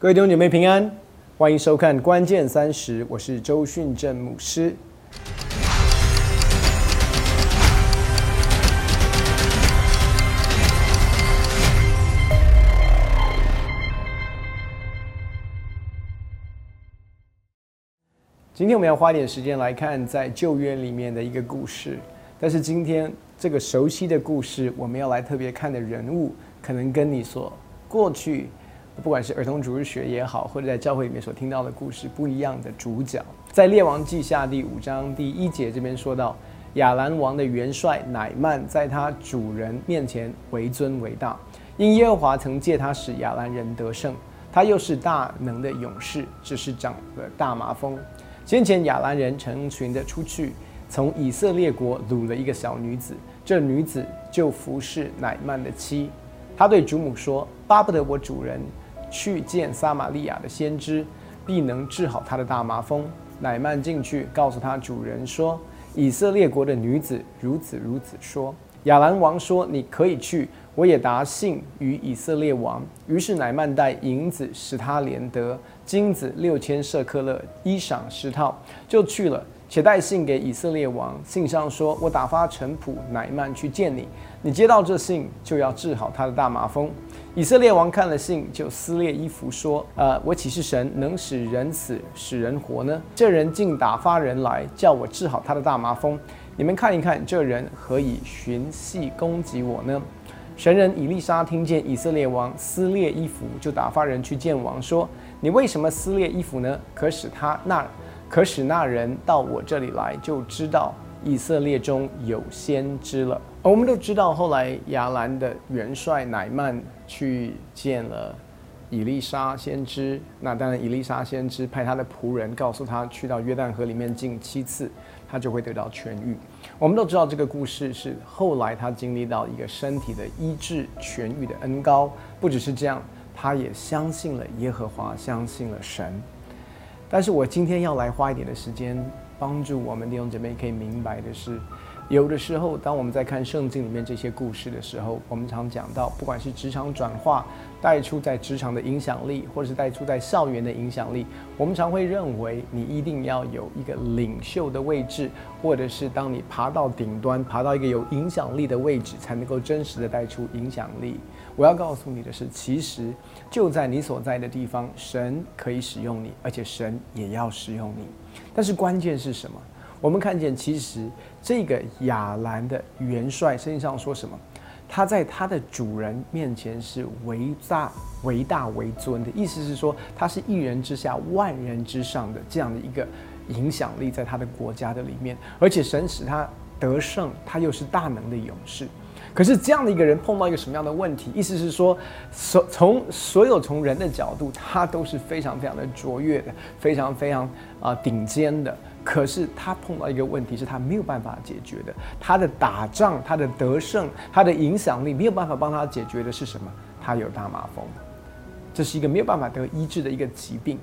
各位弟兄姐妹平安，欢迎收看《关键三十》，我是周训正牧师。今天我们要花点时间来看在旧约里面的一个故事，但是今天这个熟悉的故事，我们要来特别看的人物，可能跟你所过去，不管是儿童主日学也好，或者在教会里面所听到的故事不一样的主角。在列王记下第五章第一节这边说到，亚兰王的元帅乃曼在他主人面前为尊为大，因耶和华曾借他使亚兰人得胜，他又是大能的勇士，只是长了大麻风。先前亚兰人成群的出去，从以色列国掳了一个小女子，这女子就服侍乃曼的妻。他对主母说：“巴不得我主人去见撒玛利亚的先知，必能治好他的大麻风。”乃曼进去告诉他主人说：“以色列国的女子如此如此说。”亚兰王说：“你可以去。”我也答信于以色列王。于是乃曼带银子使他连得，金子六千舍克勒，衣裳十套，就去了。且带信给以色列王，信上说：“我打发臣仆乃曼去见你，你接到这信，就要治好他的大麻风。”以色列王看了信，就撕裂衣服说：“呃，我岂是神能使人死，使人活呢？这人竟打发人来叫我治好他的大麻风。你们看一看，这人何以寻隙攻击我呢？”神人以利沙听见以色列王撕裂衣服，就打发人去见王，说：“你为什么撕裂衣服呢？可使他那，可使那人到我这里来，就知道以色列中有先知了。”我们都知道，后来亚兰的元帅乃曼去见了以利沙先知。那当然，以利沙先知派他的仆人告诉他，去到约旦河里面浸七次。他就会得到痊愈。我们都知道这个故事是后来他经历到一个身体的医治痊愈的恩高。不只是这样，他也相信了耶和华，相信了神。但是我今天要来花一点的时间，帮助我们弟兄姐妹可以明白的是。有的时候，当我们在看圣经里面这些故事的时候，我们常讲到，不管是职场转化带出在职场的影响力，或者是带出在校园的影响力，我们常会认为你一定要有一个领袖的位置，或者是当你爬到顶端，爬到一个有影响力的位置，才能够真实的带出影响力。我要告诉你的是，其实就在你所在的地方，神可以使用你，而且神也要使用你。但是关键是什么？我们看见，其实这个亚兰的元帅身上说什么？他在他的主人面前是为大、为大为尊的，意思是说他是一人之下、万人之上的这样的一个影响力，在他的国家的里面，而且神使他得胜，他又是大能的勇士。可是这样的一个人碰到一个什么样的问题？意思是说，所从所有从人的角度，他都是非常非常的卓越的，非常非常啊顶尖的。可是他碰到一个问题，是他没有办法解决的。他的打仗，他的得胜，他的影响力没有办法帮他解决的是什么？他有大麻风，这是一个没有办法得医治的一个疾病。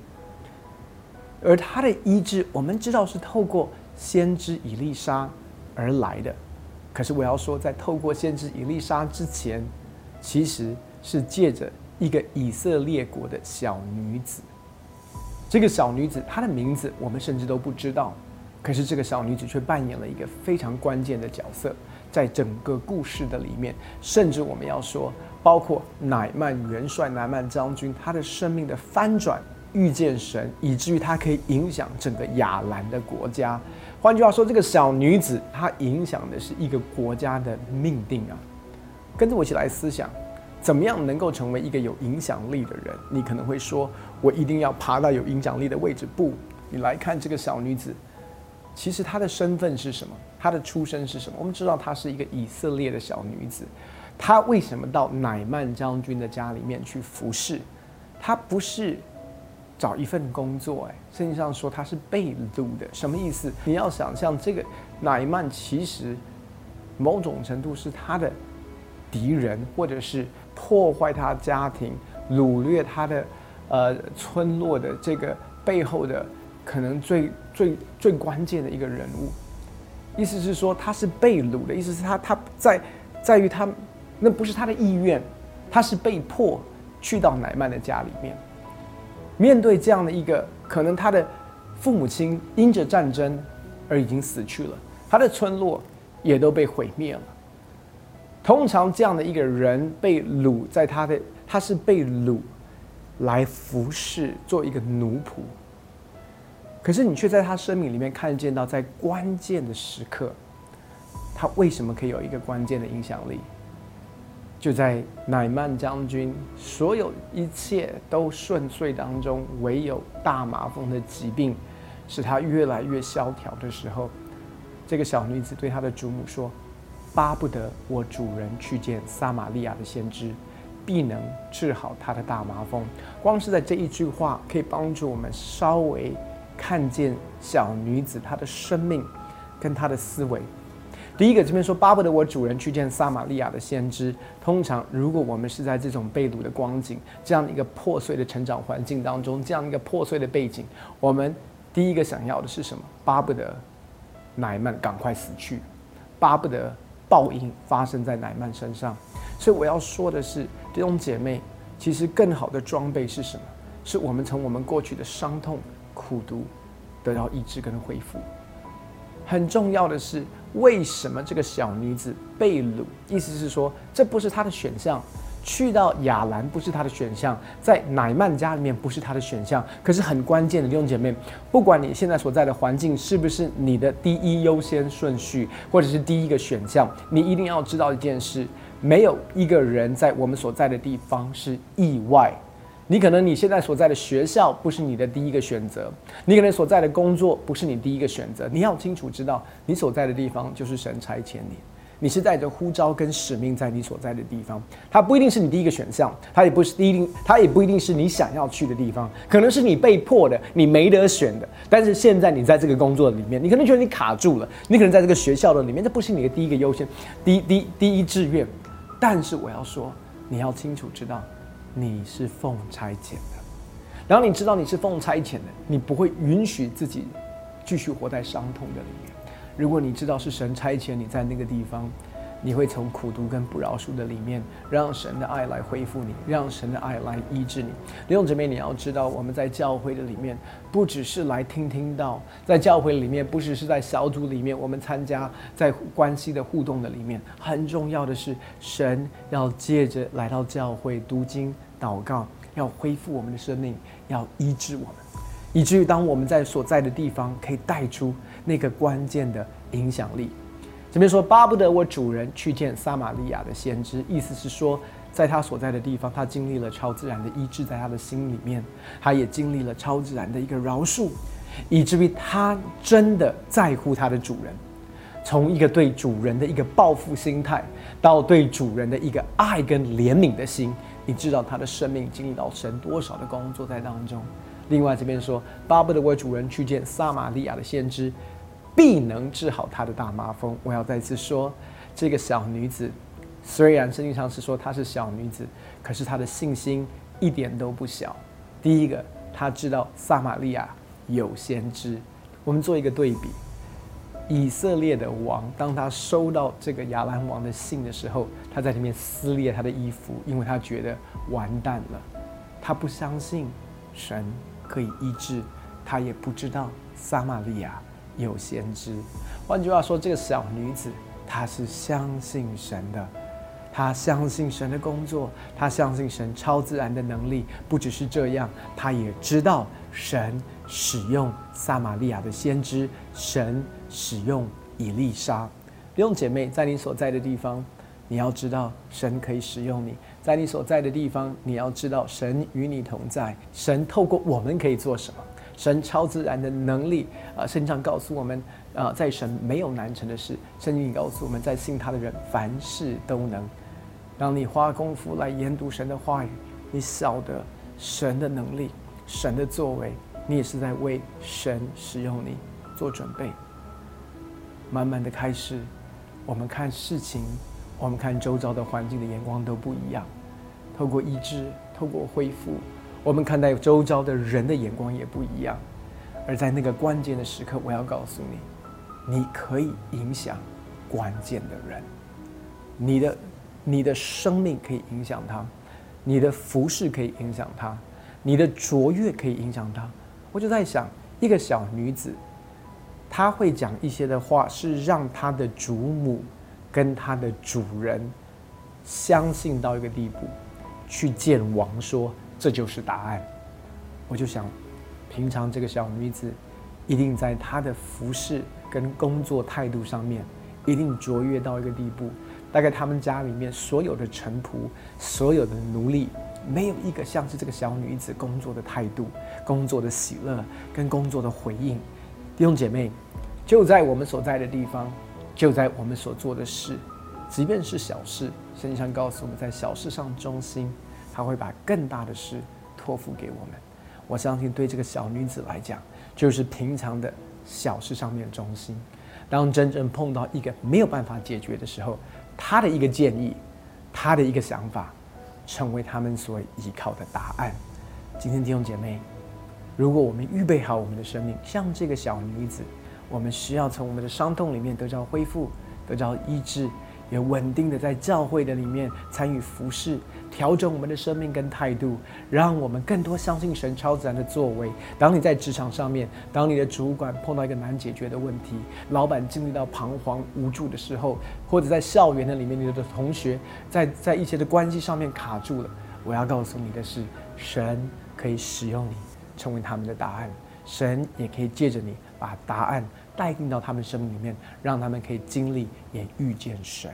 而他的医治，我们知道是透过先知以利沙而来的。可是我要说，在透过先知以利沙之前，其实是借着一个以色列国的小女子。这个小女子，她的名字我们甚至都不知道，可是这个小女子却扮演了一个非常关键的角色，在整个故事的里面，甚至我们要说，包括乃曼元帅、乃曼将军，他的生命的翻转，遇见神，以至于他可以影响整个亚兰的国家。换句话说，这个小女子她影响的是一个国家的命定啊！跟着我一起来思想。怎么样能够成为一个有影响力的人？你可能会说，我一定要爬到有影响力的位置。不，你来看这个小女子，其实她的身份是什么？她的出身是什么？我们知道她是一个以色列的小女子，她为什么到乃曼将军的家里面去服侍？她不是找一份工作，哎，圣经上说他是被掳的，什么意思？你要想象这个乃曼其实某种程度是他的敌人，或者是。破坏他家庭、掳掠他的呃村落的这个背后的可能最最最关键的一个人物，意思是说他是被掳的，意思是他他在在于他那不是他的意愿，他是被迫去到乃曼的家里面。面对这样的一个可能，他的父母亲因着战争而已经死去了，他的村落也都被毁灭了。通常这样的一个人被掳在他的，他是被掳来服侍，做一个奴仆。可是你却在他生命里面看见到，在关键的时刻，他为什么可以有一个关键的影响力？就在乃曼将军所有一切都顺遂当中，唯有大麻风的疾病使他越来越萧条的时候，这个小女子对她的祖母说：“巴不得我主人去见撒玛利亚的先知，必能治好他的大麻风。”光是在这一句话，可以帮助我们稍微看见小女子她的生命跟她的思维。第一个这边说巴不得我主人去见撒玛利亚的先知。通常，如果我们是在这种被掳的光景，这样一个破碎的成长环境当中，这样一个破碎的背景，我们第一个想要的是什么？巴不得乃曼赶快死去，巴不得报应发生在乃曼身上。所以我要说的是，弟兄姐妹，其实更好的装备是什么？是我们从我们过去的伤痛、苦读得到医治跟恢复。很重要的是。为什么这个小女子被掳？意思是说，这不是她的选项。去到亚兰不是她的选项，在乃曼家里面不是她的选项。可是很关键的弟兄姐妹，不管你现在所在的环境是不是你的第一优先顺序，或者是第一个选项，你一定要知道一件事：没有一个人在我们所在的地方是意外。你可能你现在所在的学校不是你的第一个选择，你可能所在的工作不是你第一个选择。你要清楚知道，你所在的地方就是神差遣你，你是带着呼召跟使命在你所在的地方。它不一定是你第一个选项，它也不是第一定，它也不一定是你想要去的地方，可能是你被迫的，你没得选的。但是现在你在这个工作里面，你可能觉得你卡住了，你可能在这个学校的里面，这不是你的第一个优先，第一第一第一志愿。但是我要说，你要清楚知道。你是奉差遣的，然后你知道你是奉差遣的，你不会允许自己继续活在伤痛的里面。如果你知道是神差遣你在那个地方，你会从苦读跟不饶恕的里面，让神的爱来恢复你，让神的爱来医治你。弟兄姊妹，你要知道，我们在教会的里面，不只是来听听到，在教会里面，不只是在小组里面，我们参加在关系的互动的里面，很重要的是，神要借着来到教会读经。祷告要恢复我们的生命，要医治我们，以至于当我们在所在的地方可以带出那个关键的影响力。这边说巴不得我主人去见撒玛利亚的先知，意思是说，在他所在的地方，他经历了超自然的医治，在他的心里面，他也经历了超自然的一个饶恕，以至于他真的在乎他的主人，从一个对主人的一个报复心态，到对主人的一个爱跟怜悯的心。你知道他的生命经历到神多少的工作在当中？另外这边说，巴不得我主人去见撒玛利亚的先知，必能治好他的大麻风。我要再次说，这个小女子，虽然圣经上是说她是小女子，可是她的信心一点都不小。第一个，她知道撒玛利亚有先知。我们做一个对比。以色列的王，当他收到这个亚兰王的信的时候，他在里面撕裂他的衣服，因为他觉得完蛋了。他不相信神可以医治，他也不知道撒玛利亚有先知。换句话说，这个小女子她是相信神的，她相信神的工作，她相信神超自然的能力。不只是这样，她也知道神使用撒玛利亚的先知，神。使用以利沙，弟兄姐妹，在你所在的地方，你要知道神可以使用你；在你所在的地方，你要知道神与你同在。神透过我们可以做什么？神超自然的能力啊！圣经上告诉我们啊，在神没有难成的事。圣经告诉我们在信他的人凡事都能。当你花功夫来研读神的话语，你晓得神的能力、神的作为，你也是在为神使用你做准备。慢慢的开始，我们看事情，我们看周遭的环境的眼光都不一样。透过医治，透过恢复，我们看待周遭的人的眼光也不一样。而在那个关键的时刻，我要告诉你，你可以影响关键的人。你的你的生命可以影响他，你的服饰可以影响他，你的卓越可以影响他。我就在想，一个小女子，她会讲一些的话，是让她的祖母跟她的主人相信到一个地步，去见王说这就是答案。我就想，平常这个小女子一定在她的服饰跟工作态度上面，一定卓越到一个地步。大概他们家里面所有的臣仆、所有的奴隶，没有一个像是这个小女子工作的态度、工作的喜乐跟工作的回应。弟兄姐妹，就在我们所在的地方，就在我们所做的事，即便是小事，圣经上告诉我们在小事上忠心，他会把更大的事托付给我们。我相信对这个小女子来讲，就是平常的小事上面忠心。当真正碰到一个没有办法解决的时候，她的一个建议，她的一个想法，成为他们所依靠的答案。今天弟兄姐妹，如果我们预备好我们的生命，像这个小女子，我们需要从我们的伤痛里面得到恢复，得到医治。也稳定的在教会的里面参与服侍，调整我们的生命跟态度，让我们更多相信神超自然的作为。当你在职场上面，当你的主管碰到一个难解决的问题，老板经历到彷徨无助的时候，或者在校园的里面，你的同学在在一些的关系上面卡住了，我要告诉你的是，神可以使用你成为他们的答案，神也可以借着你把答案。带进到他们生命里面，让他们可以经历，也遇见神。